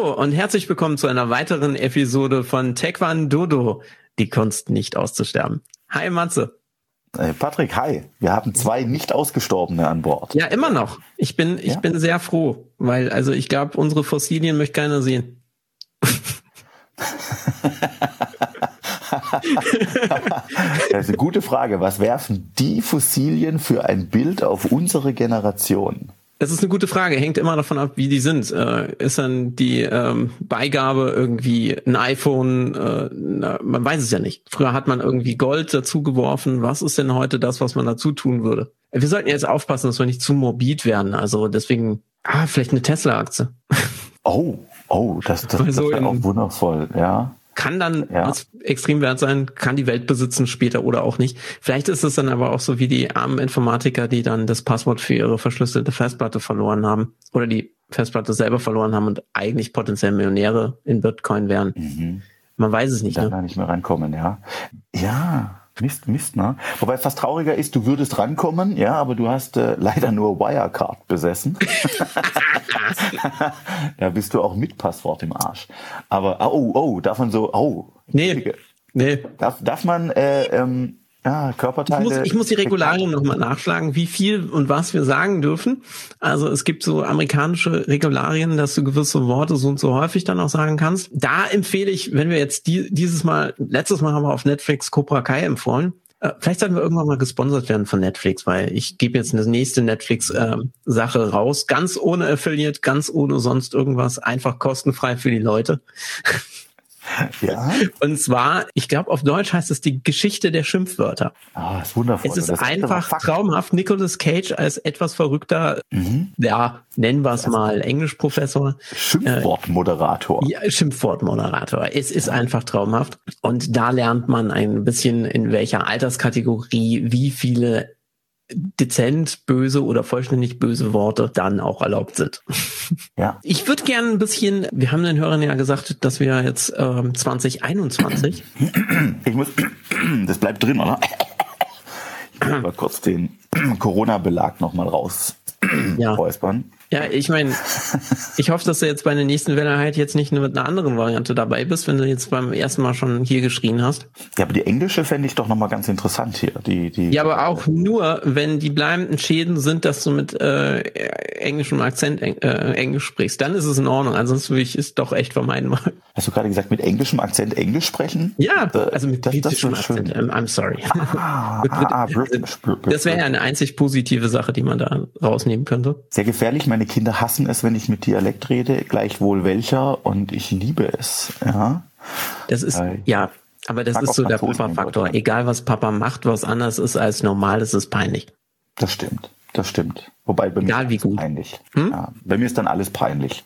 Hallo und herzlich willkommen zu einer weiteren Episode von Taekwondo, die Kunst nicht auszusterben. Hi Matze. Hey Patrick, hi. Wir haben zwei nicht ausgestorbene an Bord. Ja, immer noch. Ich bin, ich ja? bin sehr froh, weil also ich glaube, unsere Fossilien möchte keiner sehen. das ist eine gute Frage. Was werfen die Fossilien für ein Bild auf unsere Generation? Das ist eine gute Frage. Hängt immer davon ab, wie die sind. Äh, ist dann die ähm, Beigabe irgendwie ein iPhone? Äh, na, man weiß es ja nicht. Früher hat man irgendwie Gold dazu geworfen. Was ist denn heute das, was man dazu tun würde? Wir sollten jetzt aufpassen, dass wir nicht zu morbid werden. Also deswegen, ah, vielleicht eine Tesla-Aktie. Oh, oh, das, das, das wäre auch wundervoll, ja kann dann ja. extrem wert sein, kann die Welt besitzen später oder auch nicht. Vielleicht ist es dann aber auch so wie die armen Informatiker, die dann das Passwort für ihre verschlüsselte Festplatte verloren haben oder die Festplatte selber verloren haben und eigentlich potenziell Millionäre in Bitcoin wären. Mhm. Man weiß es nicht. Da ne? nicht mehr reinkommen, ja. Ja, Mist, Mist, ne? Wobei fast trauriger ist, du würdest rankommen, ja, aber du hast äh, leider nur Wirecard besessen. da bist du auch mit Passwort im Arsch. Aber, oh, oh, darf man so, oh. Nee, nee. Darf, darf man, äh, ähm, ja, Körperteile. Ich muss, ich muss die Regularien nochmal nachschlagen, wie viel und was wir sagen dürfen. Also es gibt so amerikanische Regularien, dass du gewisse Worte so und so häufig dann auch sagen kannst. Da empfehle ich, wenn wir jetzt die, dieses Mal, letztes Mal haben wir auf Netflix Cobra Kai empfohlen. Äh, vielleicht sollten wir irgendwann mal gesponsert werden von Netflix, weil ich gebe jetzt eine nächste Netflix-Sache äh, raus, ganz ohne Affiliate, ganz ohne sonst irgendwas, einfach kostenfrei für die Leute. Ja. Und zwar, ich glaube, auf Deutsch heißt es die Geschichte der Schimpfwörter. Ah, ist wundervoll. Es ist das einfach ist traumhaft. Nicolas Cage als etwas verrückter, mhm. ja, nennen wir es mal Englischprofessor. Schimpfwortmoderator. Äh, ja, Schimpfwortmoderator. Es ist einfach traumhaft. Und da lernt man ein bisschen, in welcher Alterskategorie wie viele dezent böse oder vollständig böse Worte dann auch erlaubt sind. Ja. Ich würde gerne ein bisschen, wir haben den Hörern ja gesagt, dass wir jetzt ähm, 2021. Ich muss, das bleibt drin, oder? Ich muss mal kurz den Corona-Belag nochmal raus ja. räuspern. Ja, ich meine, ich hoffe, dass du jetzt bei der nächsten Welle halt jetzt nicht nur mit einer anderen Variante dabei bist, wenn du jetzt beim ersten Mal schon hier geschrien hast. Ja, aber die englische fände ich doch nochmal ganz interessant hier. Die, die ja, aber auch nur, wenn die bleibenden Schäden sind, dass du mit äh, englischem Akzent äh, Englisch sprichst, dann ist es in Ordnung. Ansonsten würde ich es doch echt vermeiden wollen. Hast du gerade gesagt, mit englischem Akzent Englisch sprechen? Ja, äh, also mit das, britischem das Akzent. Schön. I'm sorry. Ah, ah, das wäre ja eine einzig positive Sache, die man da rausnehmen könnte. Sehr gefährlich, mein meine Kinder hassen es, wenn ich mit Dialekt rede, gleichwohl welcher, und ich liebe es. Ja. Das ist, Weil ja, aber das ist so der Papa-Faktor. Egal was Papa macht, was anders ist als normal, ist es peinlich. Das stimmt. Das stimmt. Wobei bei Egal mir wie gut. peinlich. Hm? Ja, bei mir ist dann alles peinlich.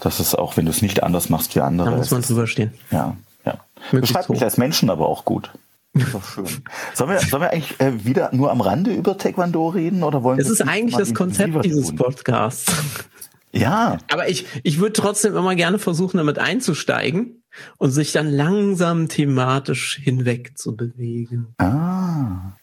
Das ist auch, wenn du es nicht anders machst wie andere. Da muss man drüber stehen. Ja, ja. Beschreibt mich als Menschen aber auch gut. Ist doch schön. Sollen wir, sollen wir eigentlich äh, wieder nur am Rande über Taekwondo reden oder wollen das wir? Das ist eigentlich das Konzept dieses tun? Podcasts. Ja. Aber ich, ich würde trotzdem immer gerne versuchen, damit einzusteigen und sich dann langsam thematisch hinweg zu bewegen. Ah,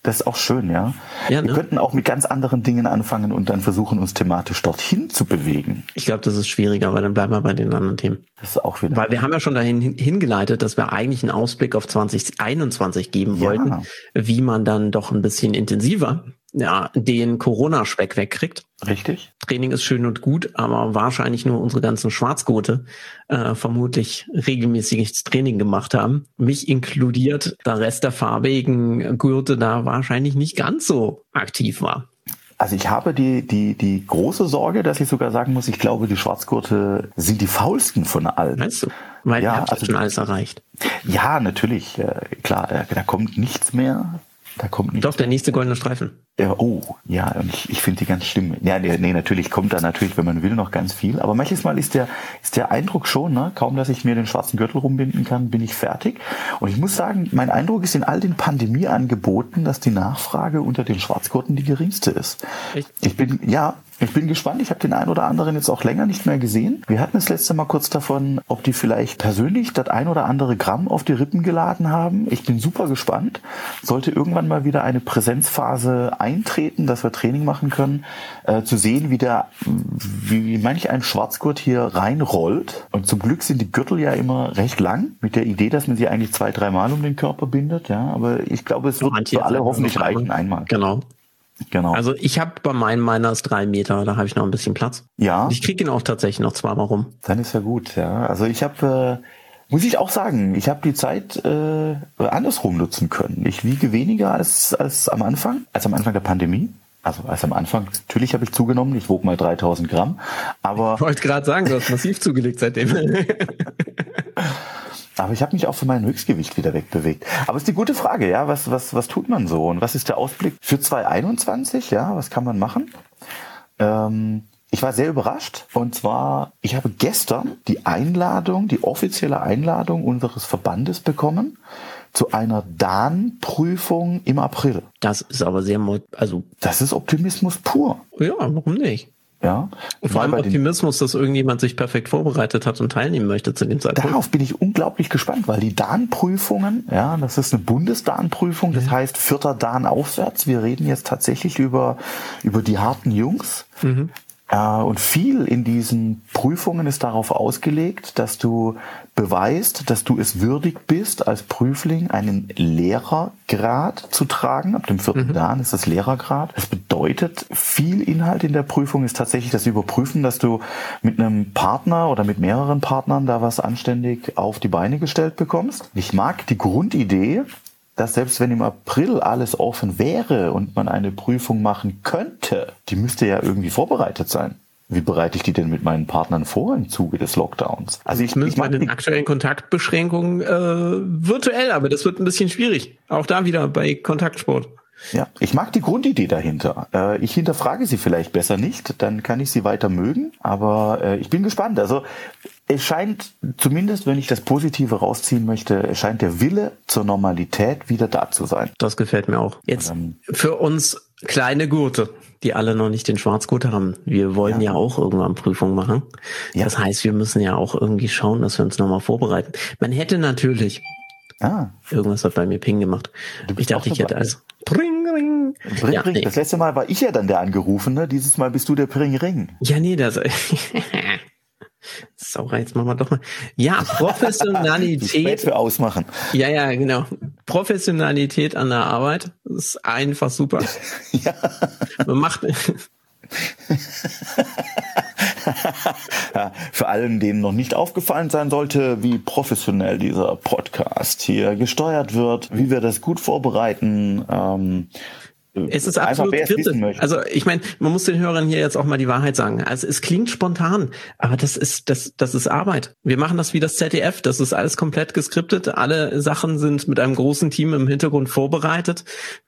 das ist auch schön, ja. ja Wir ne? könnten auch mit ganz anderen Dingen anfangen und dann versuchen, uns thematisch dorthin zu bewegen. Ich glaube, das ist schwieriger, weil dann bleiben wir bei den anderen Themen. Das ist auch wieder. Weil wir haben ja schon dahin hingeleitet, dass wir eigentlich einen Ausblick auf 2021 geben ja. wollten, wie man dann doch ein bisschen intensiver ja, den Corona-Speck wegkriegt. Richtig. Training ist schön und gut, aber wahrscheinlich nur unsere ganzen Schwarzgurte äh, vermutlich regelmäßiges Training gemacht haben. Mich inkludiert, der Rest der farbigen Gurte da wahrscheinlich nicht ganz so aktiv war. Also ich habe die, die, die große Sorge, dass ich sogar sagen muss, ich glaube, die Schwarzgurte sind die faulsten von allen. Meinst du? Weil ja, ihr habt also, schon alles erreicht. Ja, natürlich. Äh, klar, äh, da kommt nichts mehr. Da kommt nicht. Doch, der nächste goldene Streifen. Ja, oh, ja, und ich, ich finde die ganz schlimm. Ja, nee, nee, natürlich kommt da natürlich, wenn man will, noch ganz viel. Aber manches Mal ist der, ist der Eindruck schon, ne, kaum dass ich mir den schwarzen Gürtel rumbinden kann, bin ich fertig. Und ich muss sagen, mein Eindruck ist in all den Pandemieangeboten, dass die Nachfrage unter den Schwarzgurten die geringste ist. Echt? Ich bin, ja, ich bin gespannt. Ich habe den einen oder anderen jetzt auch länger nicht mehr gesehen. Wir hatten das letzte Mal kurz davon, ob die vielleicht persönlich das ein oder andere Gramm auf die Rippen geladen haben. Ich bin super gespannt. Sollte irgendwann mal wieder eine Präsenzphase eintreten, dass wir Training machen können, äh, zu sehen, wie der, wie manch ein Schwarzgurt hier reinrollt. Und zum Glück sind die Gürtel ja immer recht lang, mit der Idee, dass man sie eigentlich zwei, dreimal um den Körper bindet. Ja, aber ich glaube, es wird für alle hoffentlich reichen einmal. Genau. Genau. Also ich habe bei meinem meiner ist drei Meter, da habe ich noch ein bisschen Platz. Ja. Ich kriege ihn auch tatsächlich noch zweimal rum. Dann ist ja gut, ja. Also ich habe, äh, muss ich auch sagen, ich habe die Zeit äh, andersrum nutzen können. Ich wiege weniger als, als am Anfang, als am Anfang der Pandemie. Also als am Anfang, natürlich habe ich zugenommen, ich wog mal 3000 Gramm, aber... Ich wollte gerade sagen, du hast massiv zugelegt seitdem. Aber ich habe mich auch von meinem Höchstgewicht wieder wegbewegt. Aber es ist die gute Frage, ja, was, was, was tut man so? Und was ist der Ausblick für 2021? Ja, was kann man machen? Ähm, ich war sehr überrascht. Und zwar, ich habe gestern die Einladung, die offizielle Einladung unseres Verbandes bekommen zu einer DAN-Prüfung im April. Das ist aber sehr, also. Das ist Optimismus pur. Ja, warum nicht? Ja. Und vor allem Optimismus, dass irgendjemand sich perfekt vorbereitet hat und teilnehmen möchte zu dem Zeitpunkt. Darauf bin ich unglaublich gespannt, weil die DAN-Prüfungen, ja, das ist eine Bundesdan-Prüfung, das mhm. heißt vierter Dan aufwärts. Wir reden jetzt tatsächlich über, über die harten Jungs. Mhm. Äh, und viel in diesen Prüfungen ist darauf ausgelegt, dass du beweist, dass du es würdig bist, als Prüfling einen Lehrergrad zu tragen. Ab dem vierten mhm. Dan ist das Lehrergrad. Das bedeutet, viel Inhalt in der Prüfung ist tatsächlich das Überprüfen, dass du mit einem Partner oder mit mehreren Partnern da was anständig auf die Beine gestellt bekommst. Ich mag die Grundidee, dass selbst wenn im April alles offen wäre und man eine Prüfung machen könnte, die müsste ja irgendwie vorbereitet sein. Wie bereite ich die denn mit meinen Partnern vor im Zuge des Lockdowns? Also ich Zumindest bei den aktuellen Kontaktbeschränkungen äh, virtuell, aber das wird ein bisschen schwierig. Auch da wieder bei Kontaktsport. Ja, ich mag die Grundidee dahinter. Äh, ich hinterfrage sie vielleicht besser nicht, dann kann ich sie weiter mögen, aber äh, ich bin gespannt. Also es scheint, zumindest wenn ich das Positive rausziehen möchte, es scheint der Wille zur Normalität wieder da zu sein. Das gefällt mir auch. Jetzt für uns kleine Gurte, die alle noch nicht den Schwarzgurt haben. Wir wollen ja, ja auch irgendwann Prüfung machen. Ja. Das heißt, wir müssen ja auch irgendwie schauen, dass wir uns nochmal vorbereiten. Man hätte natürlich Ah. Irgendwas hat bei mir Ping gemacht. Ich dachte, ich hätte also. Pring, ring. Pring, ja, nee. Das letzte Mal war ich ja dann der Angerufene. Dieses Mal bist du der Pring, ring. Ja, nee, das. Sauer, jetzt machen wir doch mal. Ja, Professionalität. Für ausmachen. Ja, ja, genau. Professionalität an der Arbeit ist einfach super. ja. Man macht. Für allen, denen noch nicht aufgefallen sein sollte, wie professionell dieser Podcast hier gesteuert wird, wie wir das gut vorbereiten. Ähm, es ist absolut kritisch. Also ich meine, man muss den Hörern hier jetzt auch mal die Wahrheit sagen. Also es klingt spontan, aber das ist das das ist Arbeit. Wir machen das wie das ZDF. Das ist alles komplett geskriptet. Alle Sachen sind mit einem großen Team im Hintergrund vorbereitet.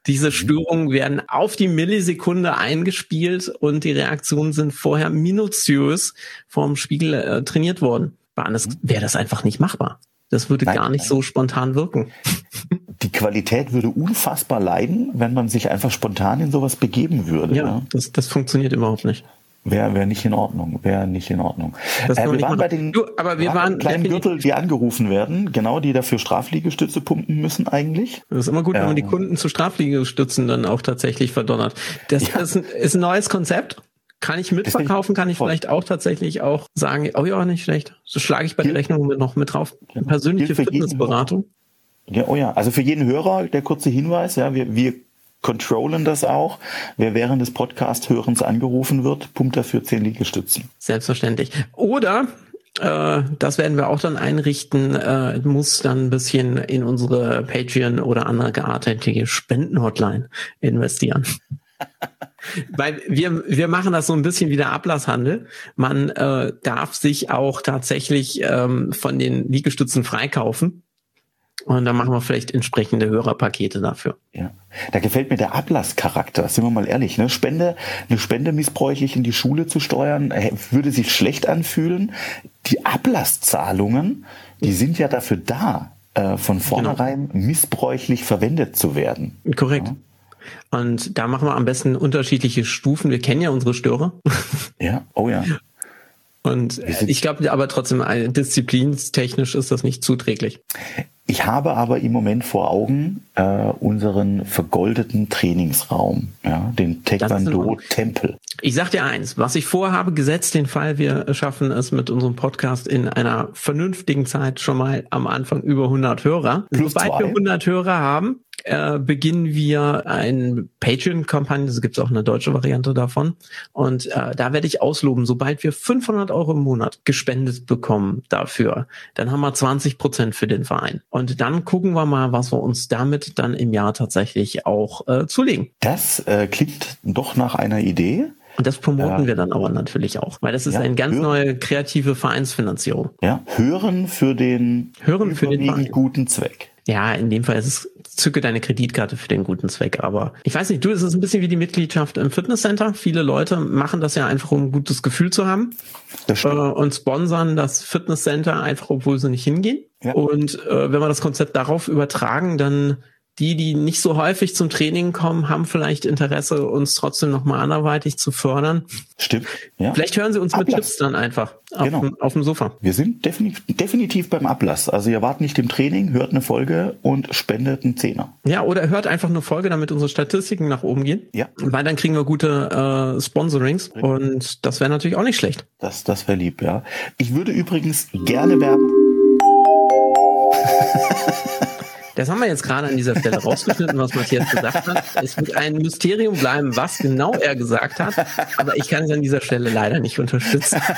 Diese mhm. Störungen werden auf die Millisekunde eingespielt und die Reaktionen sind vorher minutiös vom Spiegel äh, trainiert worden. Bei anders mhm. wäre das einfach nicht machbar. Das würde nein, gar nicht nein. so spontan wirken. Die Qualität würde unfassbar leiden, wenn man sich einfach spontan in sowas begeben würde. Ja, ja. Das, das funktioniert überhaupt nicht. Wäre wär nicht in Ordnung, wäre nicht in Ordnung. Äh, wir waren bei den du, aber wir waren kleinen Gürtel, die angerufen werden, genau, die dafür Strafliegestütze pumpen müssen eigentlich. Das ist immer gut, wenn man die Kunden zu Strafliegestützen dann auch tatsächlich verdonnert. Das ja. ist, ein, ist ein neues Konzept. Kann ich mitverkaufen, kann ich vielleicht auch tatsächlich auch sagen, oh ja, nicht schlecht. So schlage ich bei der Rechnung noch mit drauf. Genau. Persönliche Fitnessberatung. Ja, oh ja, also für jeden Hörer der kurze Hinweis, ja, wir, wir controllen das auch. Wer während des Podcast-Hörens angerufen wird, pumpt dafür zehn Liegestützen. Selbstverständlich. Oder äh, das werden wir auch dann einrichten, äh, muss dann ein bisschen in unsere Patreon oder andere geartete Spendenhotline investieren. Weil wir, wir machen das so ein bisschen wie der Ablasshandel. Man äh, darf sich auch tatsächlich ähm, von den Liegestützen freikaufen. Und dann machen wir vielleicht entsprechende Hörerpakete dafür. Ja, da gefällt mir der Ablasscharakter. Sind wir mal ehrlich, ne? Spende, eine Spende missbräuchlich in die Schule zu steuern, äh, würde sich schlecht anfühlen. Die Ablasszahlungen, die sind ja dafür da, äh, von genau. vornherein genau. missbräuchlich verwendet zu werden. Korrekt. Ja? Und da machen wir am besten unterschiedliche Stufen. Wir kennen ja unsere Störer. Ja, oh ja. Und ich glaube aber trotzdem, disziplinstechnisch ist das nicht zuträglich. Ich habe aber im Moment vor Augen äh, unseren vergoldeten Trainingsraum, ja, den Taekwondo-Tempel. Ich sag dir eins, was ich vorhabe, gesetzt den Fall, wir schaffen es mit unserem Podcast in einer vernünftigen Zeit schon mal am Anfang über 100 Hörer. Plus Sobald zwei. wir 100 Hörer haben, äh, beginnen wir ein Patreon-Kampagne, es gibt auch eine deutsche Variante davon. Und äh, da werde ich ausloben, sobald wir 500 Euro im Monat gespendet bekommen dafür, dann haben wir 20 Prozent für den Verein. Und dann gucken wir mal, was wir uns damit dann im Jahr tatsächlich auch äh, zulegen. Das äh, klingt doch nach einer Idee. Und das promoten ja. wir dann aber natürlich auch, weil das ist ja, eine ganz hören. neue kreative Vereinsfinanzierung. Ja, hören für den hören für den guten Zweck. Ja, in dem Fall ist es zücke deine Kreditkarte für den guten Zweck. Aber ich weiß nicht, du, es ist ein bisschen wie die Mitgliedschaft im Fitnesscenter. Viele Leute machen das ja einfach, um ein gutes Gefühl zu haben. Äh, und sponsern das Fitnesscenter einfach, obwohl sie nicht hingehen. Ja. Und äh, wenn wir das Konzept darauf übertragen, dann die, die nicht so häufig zum Training kommen, haben vielleicht Interesse, uns trotzdem nochmal anderweitig zu fördern. Stimmt. Ja. Vielleicht hören sie uns Ablass. mit Tipps dann einfach auf, genau. dem, auf dem Sofa. Wir sind definitiv, definitiv beim Ablass. Also ihr wart nicht im Training, hört eine Folge und spendet einen Zehner. Ja, oder hört einfach eine Folge, damit unsere Statistiken nach oben gehen. Ja. Weil dann kriegen wir gute äh, Sponsorings Richtig. und das wäre natürlich auch nicht schlecht. Das, das wäre lieb, ja. Ich würde übrigens gerne werben. Das haben wir jetzt gerade an dieser Stelle rausgeschnitten, was Matthias gesagt hat. Es wird ein Mysterium bleiben, was genau er gesagt hat, aber ich kann es an dieser Stelle leider nicht unterstützen.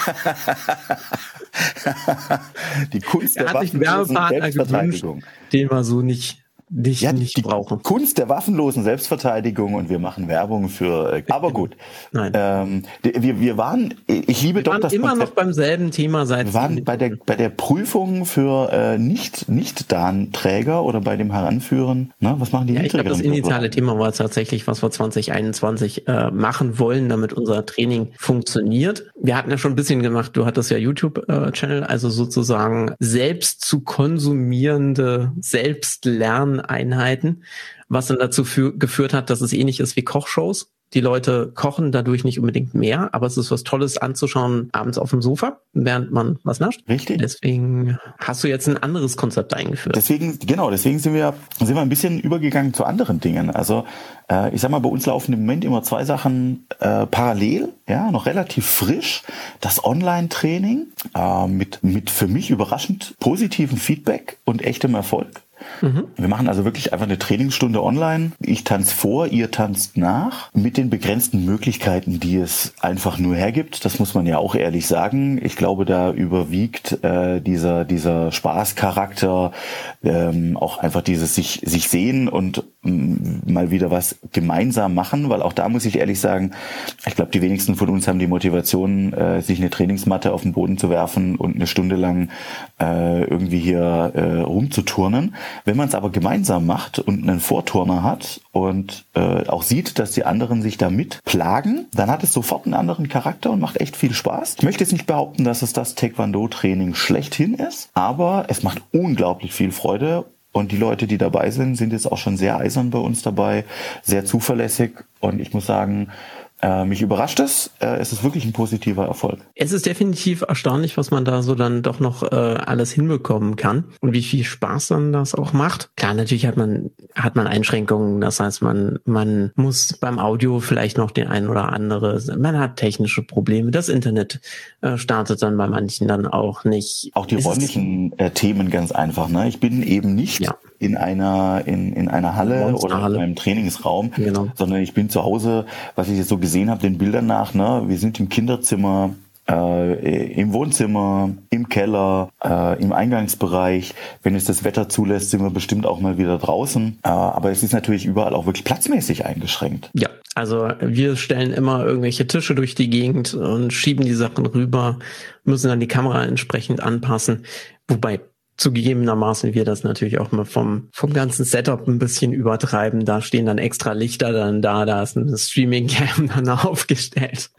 Die Kunst er der hat sich Werbepartner gewünscht, den wir so nicht nicht, ja, nicht die brauchen. Kunst der waffenlosen Selbstverteidigung und wir machen Werbung für. Äh, aber gut. Nein. Ähm, wir, wir waren. Ich liebe wir doch waren das immer Konzept. noch beim selben Thema seit. Wir waren bei der bei der Prüfung für äh, nicht nicht Dan-Träger oder bei dem Heranführen. Ne? Was machen die? Ja, ich glaube, das initiale Thema war tatsächlich, was wir 2021 äh, machen wollen, damit unser Training funktioniert. Wir hatten ja schon ein bisschen gemacht. Du hattest ja YouTube-Channel, äh, also sozusagen selbst zu konsumierende, selbst lernen Einheiten, was dann dazu geführt hat, dass es ähnlich ist wie Kochshows. Die Leute kochen dadurch nicht unbedingt mehr, aber es ist was Tolles anzuschauen abends auf dem Sofa, während man was nascht. Richtig. Deswegen hast du jetzt ein anderes Konzept eingeführt. Deswegen, genau, deswegen sind wir, sind wir ein bisschen übergegangen zu anderen Dingen. Also äh, ich sag mal, bei uns laufen im Moment immer zwei Sachen äh, parallel, ja, noch relativ frisch. Das Online-Training äh, mit, mit für mich überraschend positiven Feedback und echtem Erfolg. Mhm. Wir machen also wirklich einfach eine Trainingsstunde online. Ich tanze vor, ihr tanzt nach mit den begrenzten Möglichkeiten, die es einfach nur hergibt. Das muss man ja auch ehrlich sagen. Ich glaube, da überwiegt äh, dieser dieser Spaßcharakter, ähm, auch einfach dieses sich sich sehen und mm, mal wieder was gemeinsam machen, weil auch da muss ich ehrlich sagen, ich glaube, die wenigsten von uns haben die Motivation, äh, sich eine Trainingsmatte auf den Boden zu werfen und eine Stunde lang äh, irgendwie hier äh, rumzuturnen. Wenn man es aber gemeinsam macht und einen Vorturner hat und äh, auch sieht, dass die anderen sich damit plagen, dann hat es sofort einen anderen Charakter und macht echt viel Spaß. Ich möchte jetzt nicht behaupten, dass es das Taekwondo-Training schlechthin ist, aber es macht unglaublich viel Freude und die Leute, die dabei sind, sind jetzt auch schon sehr eisern bei uns dabei, sehr zuverlässig. Und ich muss sagen, äh, mich überrascht es. Äh, es ist wirklich ein positiver Erfolg. Es ist definitiv erstaunlich, was man da so dann doch noch äh, alles hinbekommen kann und wie viel Spaß dann das auch macht. Klar, natürlich hat man hat man Einschränkungen. Das heißt, man man muss beim Audio vielleicht noch den einen oder andere. Man hat technische Probleme. Das Internet äh, startet dann bei manchen dann auch nicht. Auch die räumlichen äh, Themen ganz einfach. Ne? Ich bin eben nicht ja in einer in, in einer Halle oder in einem Trainingsraum, genau. sondern ich bin zu Hause, was ich jetzt so gesehen habe, den Bildern nach. Ne, wir sind im Kinderzimmer, äh, im Wohnzimmer, im Keller, äh, im Eingangsbereich. Wenn es das Wetter zulässt, sind wir bestimmt auch mal wieder draußen. Äh, aber es ist natürlich überall auch wirklich platzmäßig eingeschränkt. Ja, also wir stellen immer irgendwelche Tische durch die Gegend und schieben die Sachen rüber, müssen dann die Kamera entsprechend anpassen. Wobei zugegebenermaßen wir das natürlich auch mal vom, vom ganzen Setup ein bisschen übertreiben. Da stehen dann extra Lichter dann da, da ist eine Streaming-Cam dann aufgestellt.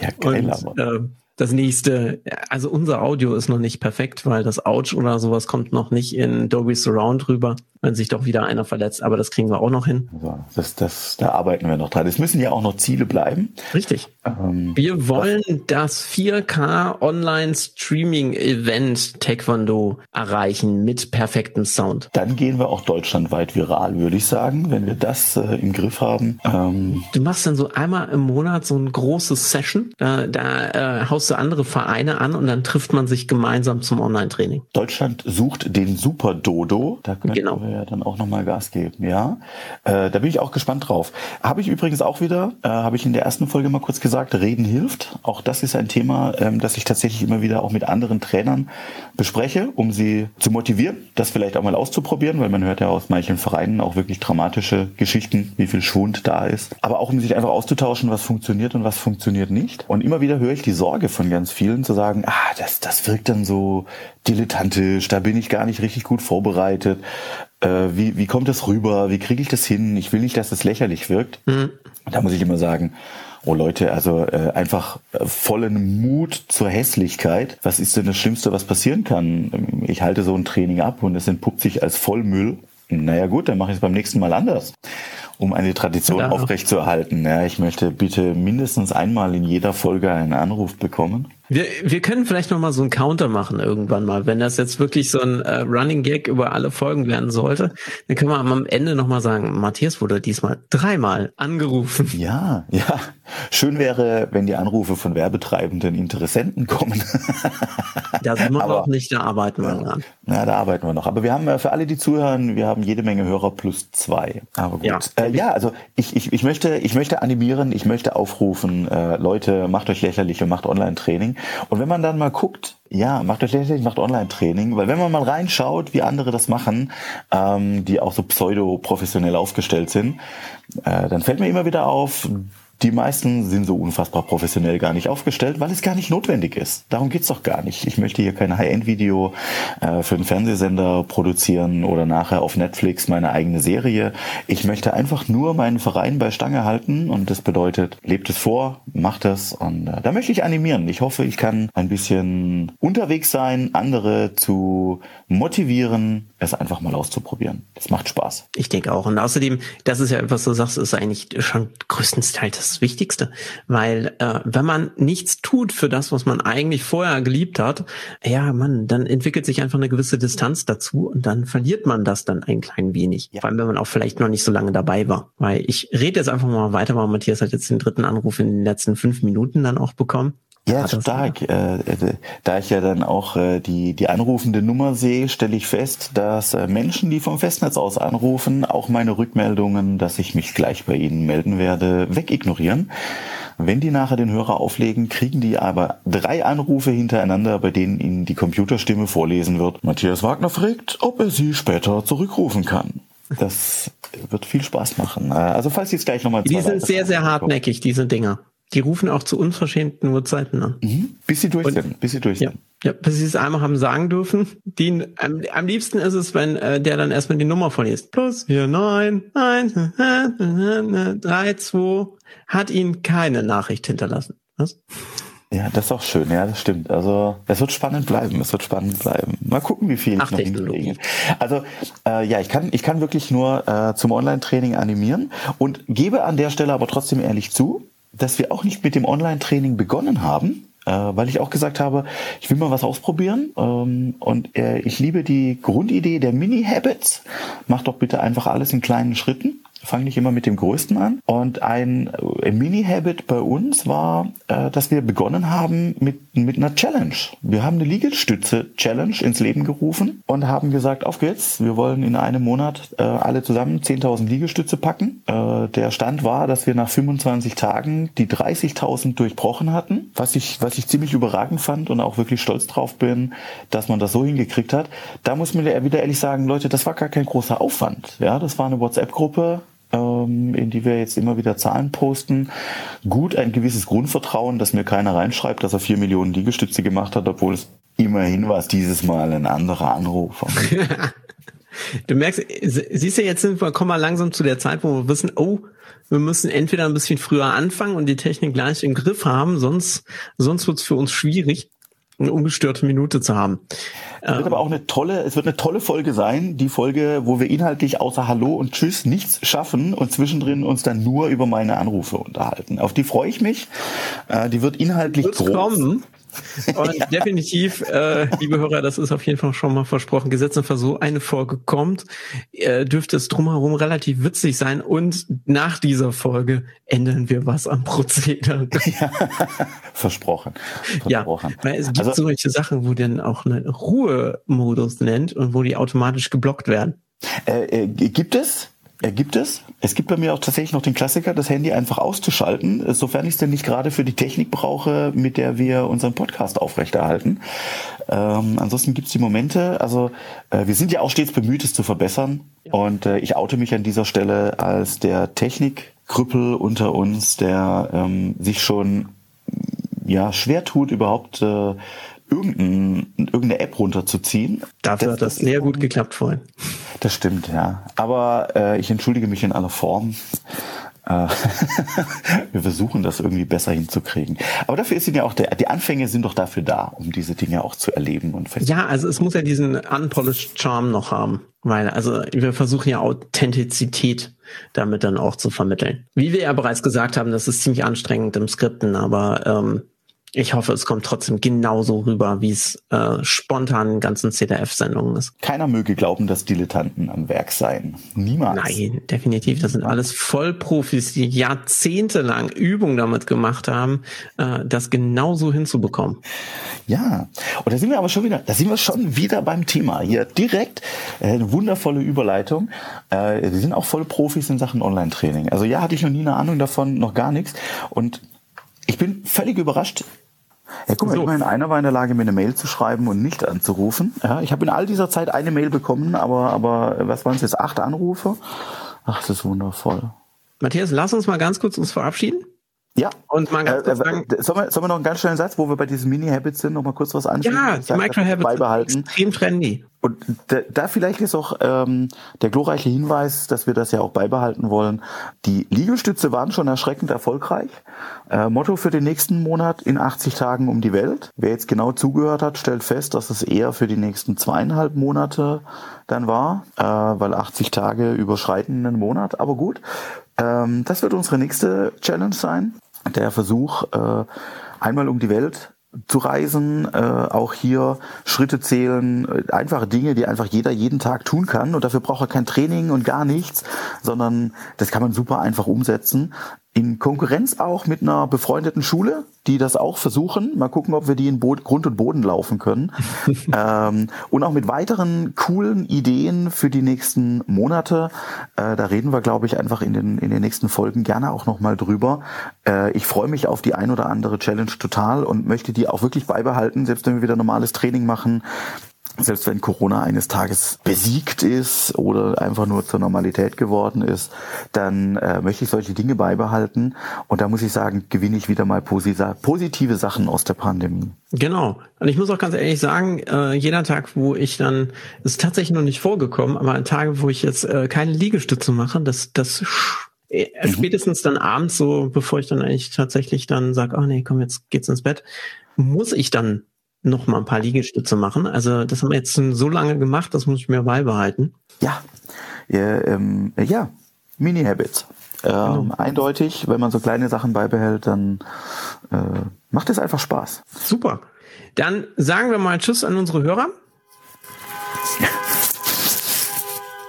ja, geil, Und, aber. Äh, das nächste, also unser Audio ist noch nicht perfekt, weil das Ouch oder sowas kommt noch nicht in Dolby Surround rüber. Wenn sich doch wieder einer verletzt. Aber das kriegen wir auch noch hin. Also das, das, da arbeiten wir noch dran. Es müssen ja auch noch Ziele bleiben. Richtig. Ähm, wir wollen das 4K Online Streaming Event Taekwondo erreichen mit perfektem Sound. Dann gehen wir auch deutschlandweit viral, würde ich sagen, wenn wir das äh, im Griff haben. Ähm, du machst dann so einmal im Monat so ein großes Session. Da, da äh, haust du andere Vereine an und dann trifft man sich gemeinsam zum Online-Training. Deutschland sucht den Super Dodo. Da genau. Ja dann auch nochmal Gas geben. Ja, äh, da bin ich auch gespannt drauf. Habe ich übrigens auch wieder, äh, habe ich in der ersten Folge mal kurz gesagt, Reden hilft. Auch das ist ein Thema, ähm, das ich tatsächlich immer wieder auch mit anderen Trainern bespreche, um sie zu motivieren, das vielleicht auch mal auszuprobieren, weil man hört ja aus manchen Vereinen auch wirklich dramatische Geschichten, wie viel Schwund da ist. Aber auch um sich einfach auszutauschen, was funktioniert und was funktioniert nicht. Und immer wieder höre ich die Sorge von ganz vielen zu sagen, ah, das, das wirkt dann so dilettantisch, da bin ich gar nicht richtig gut vorbereitet. Äh, wie, wie kommt das rüber? Wie kriege ich das hin? Ich will nicht, dass es lächerlich wirkt. Mhm. Da muss ich immer sagen, Oh Leute, also äh, einfach äh, vollen Mut zur Hässlichkeit. Was ist denn das Schlimmste, was passieren kann? Ich halte so ein Training ab und es entpuppt sich als Vollmüll. Naja gut, dann mache ich es beim nächsten Mal anders um eine Tradition aufrechtzuerhalten. Ja, ich möchte bitte mindestens einmal in jeder Folge einen Anruf bekommen. Wir, wir können vielleicht noch mal so einen Counter machen irgendwann mal. Wenn das jetzt wirklich so ein äh, Running Gag über alle Folgen werden sollte, dann können wir am Ende noch mal sagen, Matthias wurde diesmal dreimal angerufen. Ja, ja. Schön wäre, wenn die Anrufe von werbetreibenden Interessenten kommen. da sind wir Aber, noch nicht, da arbeiten wir dran. Ja, da arbeiten wir noch. Aber wir haben äh, für alle, die zuhören, wir haben jede Menge Hörer plus zwei. Aber gut. Ja, äh, ja also ich, ich, ich, möchte, ich möchte animieren, ich möchte aufrufen, äh, Leute, macht euch lächerlich und macht Online-Training. Und wenn man dann mal guckt, ja, macht euch lächerlich, macht Online-Training, weil wenn man mal reinschaut, wie andere das machen, ähm, die auch so pseudo-professionell aufgestellt sind, äh, dann fällt mir immer wieder auf, die meisten sind so unfassbar professionell gar nicht aufgestellt, weil es gar nicht notwendig ist. Darum geht's doch gar nicht. Ich möchte hier kein High-End-Video äh, für einen Fernsehsender produzieren oder nachher auf Netflix meine eigene Serie. Ich möchte einfach nur meinen Verein bei Stange halten und das bedeutet, lebt es vor, macht es und äh, da möchte ich animieren. Ich hoffe, ich kann ein bisschen unterwegs sein, andere zu motivieren, es einfach mal auszuprobieren. Das macht Spaß. Ich denke auch. Und außerdem, das ist ja, was du sagst, ist eigentlich schon größtenteils das Wichtigste, weil äh, wenn man nichts tut für das, was man eigentlich vorher geliebt hat, ja, man, dann entwickelt sich einfach eine gewisse Distanz dazu und dann verliert man das dann ein klein wenig. Ja. Vor allem, wenn man auch vielleicht noch nicht so lange dabei war. Weil ich rede jetzt einfach mal weiter, weil Matthias hat jetzt den dritten Anruf in den letzten fünf Minuten dann auch bekommen. Ja, stark. Äh, äh, da ich ja dann auch äh, die, die anrufende Nummer sehe, stelle ich fest, dass Menschen, die vom Festnetz aus anrufen, auch meine Rückmeldungen, dass ich mich gleich bei ihnen melden werde, wegignorieren. Wenn die nachher den Hörer auflegen, kriegen die aber drei Anrufe hintereinander, bei denen ihnen die Computerstimme vorlesen wird. Matthias Wagner fragt, ob er sie später zurückrufen kann. Das wird viel Spaß machen. Also falls Sie es gleich nochmal Die sind sehr, sehr hartnäckig, diese Dinger. Die rufen auch zu unverschämten Uhrzeiten an. Mhm. Bis sie durch und, sind. Bis sie durch ja, sind. Ja, bis sie es einmal haben sagen dürfen. Die, am, am liebsten ist es, wenn äh, der dann erstmal die Nummer vorliest. Plus vier neun eins drei zwei hat ihn keine Nachricht hinterlassen. Was? Ja, das ist auch schön, ja, das stimmt. Also es wird spannend bleiben, es wird spannend bleiben. Mal gucken, wie viel ich Ach, noch hinkriege. Also äh, ja, ich kann, ich kann wirklich nur äh, zum Online-Training animieren und gebe an der Stelle aber trotzdem ehrlich zu, dass wir auch nicht mit dem Online-Training begonnen haben, äh, weil ich auch gesagt habe, ich will mal was ausprobieren ähm, und äh, ich liebe die Grundidee der Mini-Habits. Mach doch bitte einfach alles in kleinen Schritten fange nicht immer mit dem Größten an. Und ein, äh, Mini-Habit bei uns war, äh, dass wir begonnen haben mit, mit einer Challenge. Wir haben eine Liegestütze-Challenge ins Leben gerufen und haben gesagt, auf geht's, wir wollen in einem Monat äh, alle zusammen 10.000 Liegestütze packen. Äh, der Stand war, dass wir nach 25 Tagen die 30.000 durchbrochen hatten, was ich, was ich ziemlich überragend fand und auch wirklich stolz drauf bin, dass man das so hingekriegt hat. Da muss man wieder ehrlich sagen, Leute, das war gar kein großer Aufwand. Ja, das war eine WhatsApp-Gruppe, in die wir jetzt immer wieder Zahlen posten. Gut, ein gewisses Grundvertrauen, dass mir keiner reinschreibt, dass er vier Millionen Liegestütze gemacht hat, obwohl es immerhin war es dieses Mal ein anderer Anrufer. du merkst, siehst du, jetzt sind wir, kommen wir langsam zu der Zeit, wo wir wissen, oh, wir müssen entweder ein bisschen früher anfangen und die Technik gleich im Griff haben, sonst, sonst wird's für uns schwierig. Eine ungestörte Minute zu haben. Es wird aber auch eine tolle, es wird eine tolle Folge sein, die Folge, wo wir inhaltlich außer Hallo und Tschüss nichts schaffen und zwischendrin uns dann nur über meine Anrufe unterhalten. Auf die freue ich mich. Äh, die wird inhaltlich Wird's groß. kommen. Und ja. definitiv, äh, liebe Hörer, das ist auf jeden Fall schon mal versprochen. Gesetz und so eine Folge kommt, äh, dürfte es drumherum relativ witzig sein. Und nach dieser Folge ändern wir was am Prozedere. Ja. Versprochen. Versprochen. Ja, weil es gibt also, solche Sachen, wo dann auch einen Ruhemodus nennt und wo die automatisch geblockt werden. Äh, äh, gibt es? Äh, gibt es. Es gibt bei mir auch tatsächlich noch den Klassiker, das Handy einfach auszuschalten, sofern ich es denn nicht gerade für die Technik brauche, mit der wir unseren Podcast aufrechterhalten. Ähm, ansonsten gibt es die Momente, also äh, wir sind ja auch stets bemüht, es zu verbessern. Ja. Und äh, ich oute mich an dieser Stelle als der Technikkrüppel unter uns, der ähm, sich schon ja schwer tut, überhaupt äh, irgendein, irgendeine App runterzuziehen. Dafür das, hat das sehr gut geklappt vorhin. Das stimmt, ja. Aber äh, ich entschuldige mich in aller Form. Äh, wir versuchen das irgendwie besser hinzukriegen. Aber dafür sind ja auch der, die Anfänge sind doch dafür da, um diese Dinge auch zu erleben und. Ja, also es muss ja diesen unpolished Charm noch haben, weil also wir versuchen ja Authentizität damit dann auch zu vermitteln. Wie wir ja bereits gesagt haben, das ist ziemlich anstrengend im Skripten, aber ähm, ich hoffe, es kommt trotzdem genauso rüber, wie es äh, spontan in ganzen CDF-Sendungen ist. Keiner möge glauben, dass Dilettanten am Werk seien. Niemals. Nein, definitiv. Das sind alles Vollprofis, die jahrzehntelang Übung damit gemacht haben, äh, das genauso hinzubekommen. Ja, und da sind wir aber schon wieder, da sind wir schon wieder beim Thema. Hier direkt äh, eine wundervolle Überleitung. Äh, die sind auch voll Profis in Sachen Online-Training. Also ja, hatte ich noch nie eine Ahnung davon, noch gar nichts. Und ich bin völlig überrascht. Ja, guck mal, so. immerhin einer war in der Lage, mir eine Mail zu schreiben und nicht anzurufen. Ja, ich habe in all dieser Zeit eine Mail bekommen, aber, aber was waren es jetzt? Acht Anrufe? Ach, das ist wundervoll. Matthias, lass uns mal ganz kurz uns verabschieden. Ja. Und ganz äh, kurz äh, sagen, sollen, wir, sollen wir noch einen ganz schnellen Satz, wo wir bei diesen Mini-Habits sind, noch mal kurz was anschauen? Ja, die Micro-Habits beibehalten. extrem trendy. Und da, da vielleicht ist auch ähm, der glorreiche Hinweis, dass wir das ja auch beibehalten wollen. Die Liegestütze waren schon erschreckend erfolgreich. Äh, Motto für den nächsten Monat in 80 Tagen um die Welt. Wer jetzt genau zugehört hat, stellt fest, dass es eher für die nächsten zweieinhalb Monate dann war, äh, weil 80 Tage überschreiten einen Monat. Aber gut, ähm, das wird unsere nächste Challenge sein. Der Versuch, äh, einmal um die Welt zu reisen, äh, auch hier Schritte zählen, äh, einfache Dinge, die einfach jeder jeden Tag tun kann. Und dafür braucht er kein Training und gar nichts, sondern das kann man super einfach umsetzen in Konkurrenz auch mit einer befreundeten Schule, die das auch versuchen. Mal gucken, ob wir die in Bo Grund und Boden laufen können. ähm, und auch mit weiteren coolen Ideen für die nächsten Monate. Äh, da reden wir, glaube ich, einfach in den, in den nächsten Folgen gerne auch nochmal drüber. Äh, ich freue mich auf die ein oder andere Challenge total und möchte die auch wirklich beibehalten, selbst wenn wir wieder normales Training machen selbst wenn Corona eines Tages besiegt ist oder einfach nur zur Normalität geworden ist, dann äh, möchte ich solche Dinge beibehalten. Und da muss ich sagen, gewinne ich wieder mal positive Sachen aus der Pandemie. Genau. Und ich muss auch ganz ehrlich sagen, äh, jeder Tag, wo ich dann, ist tatsächlich noch nicht vorgekommen, aber Tage, wo ich jetzt äh, keine Liegestütze mache, das, das äh, mhm. spätestens dann abends so, bevor ich dann eigentlich tatsächlich dann sage, oh nee, komm, jetzt geht's ins Bett, muss ich dann noch mal ein paar Liegestütze machen. Also das haben wir jetzt so lange gemacht, das muss ich mir beibehalten. Ja, ja, ähm, ja. Mini-Habits. Ähm, genau. Eindeutig, wenn man so kleine Sachen beibehält, dann äh, macht es einfach Spaß. Super. Dann sagen wir mal Tschüss an unsere Hörer.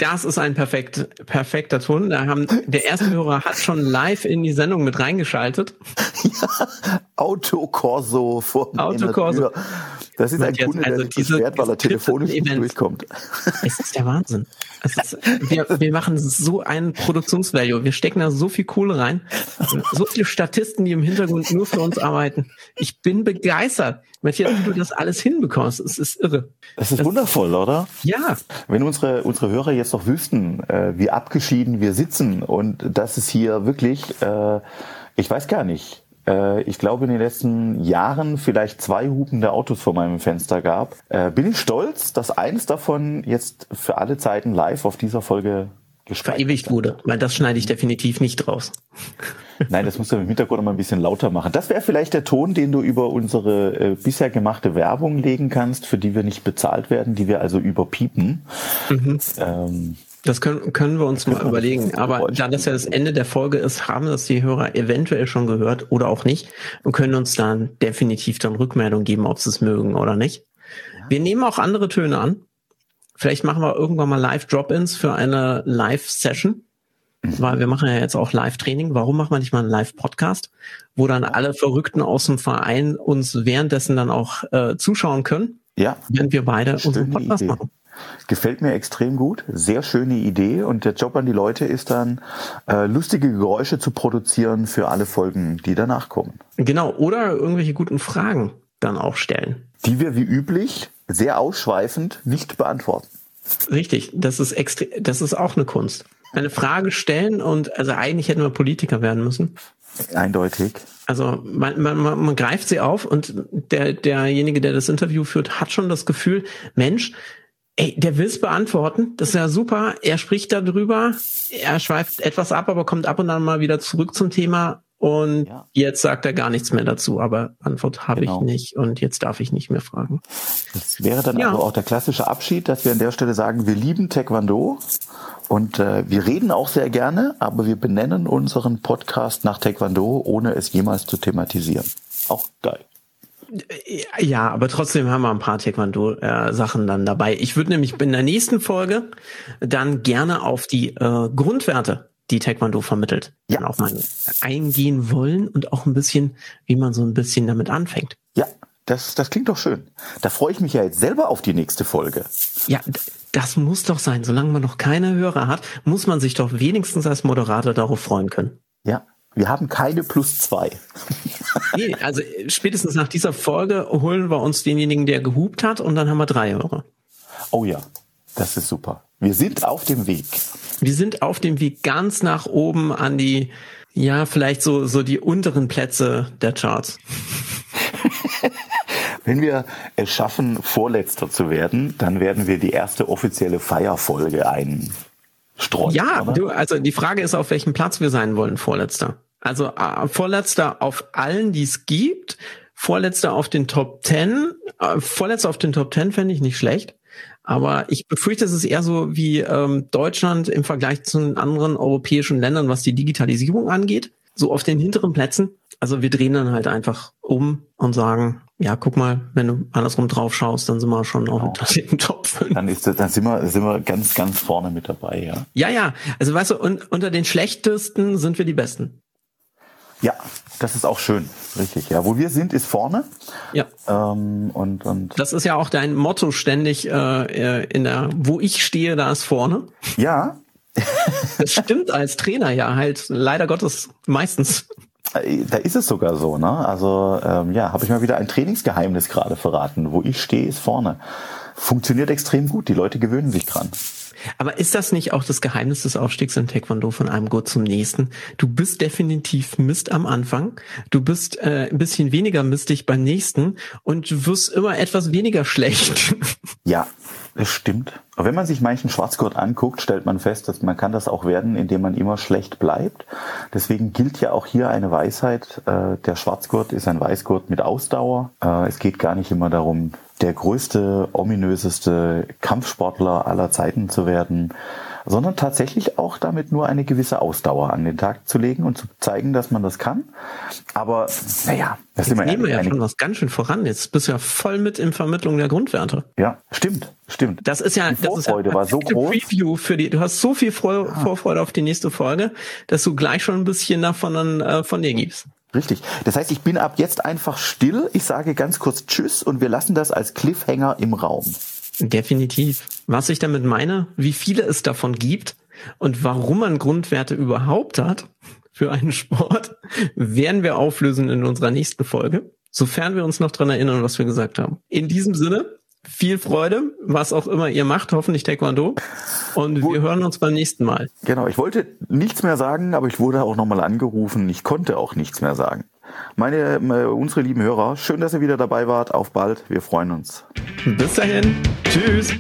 Das ist ein perfekt, perfekter Ton. Da haben, der erste Hörer hat schon live in die Sendung mit reingeschaltet. Ja, Autokorso vor Autokorso. Das ist ein Kunde, also der sich beschwert, weil er telefonisch nicht durchkommt. Es ist der Wahnsinn. Ist, wir, wir machen so einen Produktionsvalue. Wir stecken da so viel Kohle rein. So viele Statisten, die im Hintergrund nur für uns arbeiten. Ich bin begeistert. Matthias, wie du das alles hinbekommst, es ist irre. Es ist das, wundervoll, oder? Ja. Wenn unsere, unsere Hörer jetzt noch wüssten, äh, wie abgeschieden wir sitzen und dass es hier wirklich, äh, ich weiß gar nicht, äh, ich glaube in den letzten Jahren vielleicht zwei hupende Autos vor meinem Fenster gab, äh, bin ich stolz, dass eins davon jetzt für alle Zeiten live auf dieser Folge verewigt wurde, weil das schneide ich definitiv nicht raus. Nein, das musst du im Hintergrund mal ein bisschen lauter machen. Das wäre vielleicht der Ton, den du über unsere äh, bisher gemachte Werbung legen kannst, für die wir nicht bezahlt werden, die wir also überpiepen. Mhm. Ähm, das können, können wir uns mal überlegen. Aber da das ja das Ende der Folge ist, haben das die Hörer eventuell schon gehört oder auch nicht und können uns dann definitiv dann Rückmeldung geben, ob sie es mögen oder nicht. Wir nehmen auch andere Töne an. Vielleicht machen wir irgendwann mal Live-Drop-ins für eine Live-Session. Mhm. Weil wir machen ja jetzt auch Live-Training. Warum machen wir nicht mal einen Live-Podcast, wo dann alle Verrückten aus dem Verein uns währenddessen dann auch äh, zuschauen können? Ja. Während wir beide unseren Podcast Idee. machen. Gefällt mir extrem gut. Sehr schöne Idee. Und der Job an die Leute ist dann, äh, lustige Geräusche zu produzieren für alle Folgen, die danach kommen. Genau. Oder irgendwelche guten Fragen dann auch stellen. Die wir wie üblich sehr ausschweifend nicht beantworten. Richtig. Das ist extrem, das ist auch eine Kunst. Eine Frage stellen und, also eigentlich hätten wir Politiker werden müssen. Eindeutig. Also man, man, man, man greift sie auf und der, derjenige, der das Interview führt, hat schon das Gefühl, Mensch, Ey, der will es beantworten. Das ist ja super. Er spricht darüber. Er schweift etwas ab, aber kommt ab und an mal wieder zurück zum Thema. Und ja. jetzt sagt er gar nichts mehr dazu. Aber Antwort habe genau. ich nicht. Und jetzt darf ich nicht mehr fragen. Das wäre dann ja. also auch der klassische Abschied, dass wir an der Stelle sagen, wir lieben Taekwondo. Und äh, wir reden auch sehr gerne, aber wir benennen unseren Podcast nach Taekwondo, ohne es jemals zu thematisieren. Auch geil. Ja, aber trotzdem haben wir ein paar Taekwondo-Sachen dann dabei. Ich würde nämlich in der nächsten Folge dann gerne auf die äh, Grundwerte, die Taekwondo vermittelt, ja. dann auch mal eingehen wollen und auch ein bisschen, wie man so ein bisschen damit anfängt. Ja, das, das klingt doch schön. Da freue ich mich ja jetzt selber auf die nächste Folge. Ja, das muss doch sein. Solange man noch keine Hörer hat, muss man sich doch wenigstens als Moderator darauf freuen können. Ja, wir haben keine plus zwei. nee, also spätestens nach dieser Folge holen wir uns denjenigen, der gehupt hat, und dann haben wir drei Hörer. Oh ja, das ist super. Wir sind auf dem Weg. Wir sind auf dem Weg ganz nach oben an die, ja, vielleicht so, so die unteren Plätze der Charts. Wenn wir es schaffen, Vorletzter zu werden, dann werden wir die erste offizielle Feierfolge ein streuen. Ja, du, also die Frage ist, auf welchem Platz wir sein wollen, Vorletzter. Also äh, Vorletzter auf allen, die es gibt, Vorletzter auf den Top Ten, äh, Vorletzter auf den Top Ten fände ich nicht schlecht. Aber ich befürchte, es ist eher so wie ähm, Deutschland im Vergleich zu anderen europäischen Ländern, was die Digitalisierung angeht. So auf den hinteren Plätzen. Also wir drehen dann halt einfach um und sagen, ja, guck mal, wenn du andersrum drauf schaust, dann sind wir schon auch genau. unter den Top 5. Dann, ist das, dann sind, wir, sind wir ganz, ganz vorne mit dabei, ja. Ja, ja. Also weißt du, un, unter den schlechtesten sind wir die Besten. Ja, das ist auch schön, richtig. Ja, wo wir sind, ist vorne. Ja. Ähm, und, und das ist ja auch dein Motto ständig äh, in der, wo ich stehe, da ist vorne. Ja. das stimmt als Trainer ja halt leider Gottes meistens. Da ist es sogar so, ne? Also ähm, ja, habe ich mal wieder ein Trainingsgeheimnis gerade verraten. Wo ich stehe, ist vorne. Funktioniert extrem gut. Die Leute gewöhnen sich dran. Aber ist das nicht auch das Geheimnis des Aufstiegs in Taekwondo von einem Gurt zum nächsten? Du bist definitiv Mist am Anfang, du bist äh, ein bisschen weniger mistig beim nächsten und du wirst immer etwas weniger schlecht. Ja, das stimmt. Aber wenn man sich manchen Schwarzgurt anguckt, stellt man fest, dass man kann das auch werden, indem man immer schlecht bleibt. Deswegen gilt ja auch hier eine Weisheit. Äh, der Schwarzgurt ist ein Weißgurt mit Ausdauer. Äh, es geht gar nicht immer darum, der größte, ominöseste Kampfsportler aller Zeiten zu werden sondern tatsächlich auch damit nur eine gewisse Ausdauer an den Tag zu legen und zu zeigen, dass man das kann. Aber naja, das Jetzt nehmen wir ja schon was ganz schön voran. Jetzt bist du ja voll mit in Vermittlung der Grundwerte. Ja, stimmt, stimmt. Das ist ja, die Vorfreude das ist ja war so groß. Preview für die. Du hast so viel Vor ah. Vorfreude auf die nächste Folge, dass du gleich schon ein bisschen davon äh, von dir gibst. Richtig. Das heißt, ich bin ab jetzt einfach still. Ich sage ganz kurz Tschüss und wir lassen das als Cliffhanger im Raum. Definitiv. Was ich damit meine, wie viele es davon gibt und warum man Grundwerte überhaupt hat für einen Sport, werden wir auflösen in unserer nächsten Folge, sofern wir uns noch dran erinnern, was wir gesagt haben. In diesem Sinne, viel Freude, was auch immer ihr macht, hoffentlich Taekwondo. Und wir hören uns beim nächsten Mal. Genau, ich wollte nichts mehr sagen, aber ich wurde auch nochmal angerufen. Ich konnte auch nichts mehr sagen. Meine, äh, unsere lieben Hörer, schön, dass ihr wieder dabei wart. Auf bald. Wir freuen uns. Bis dahin. Tschüss.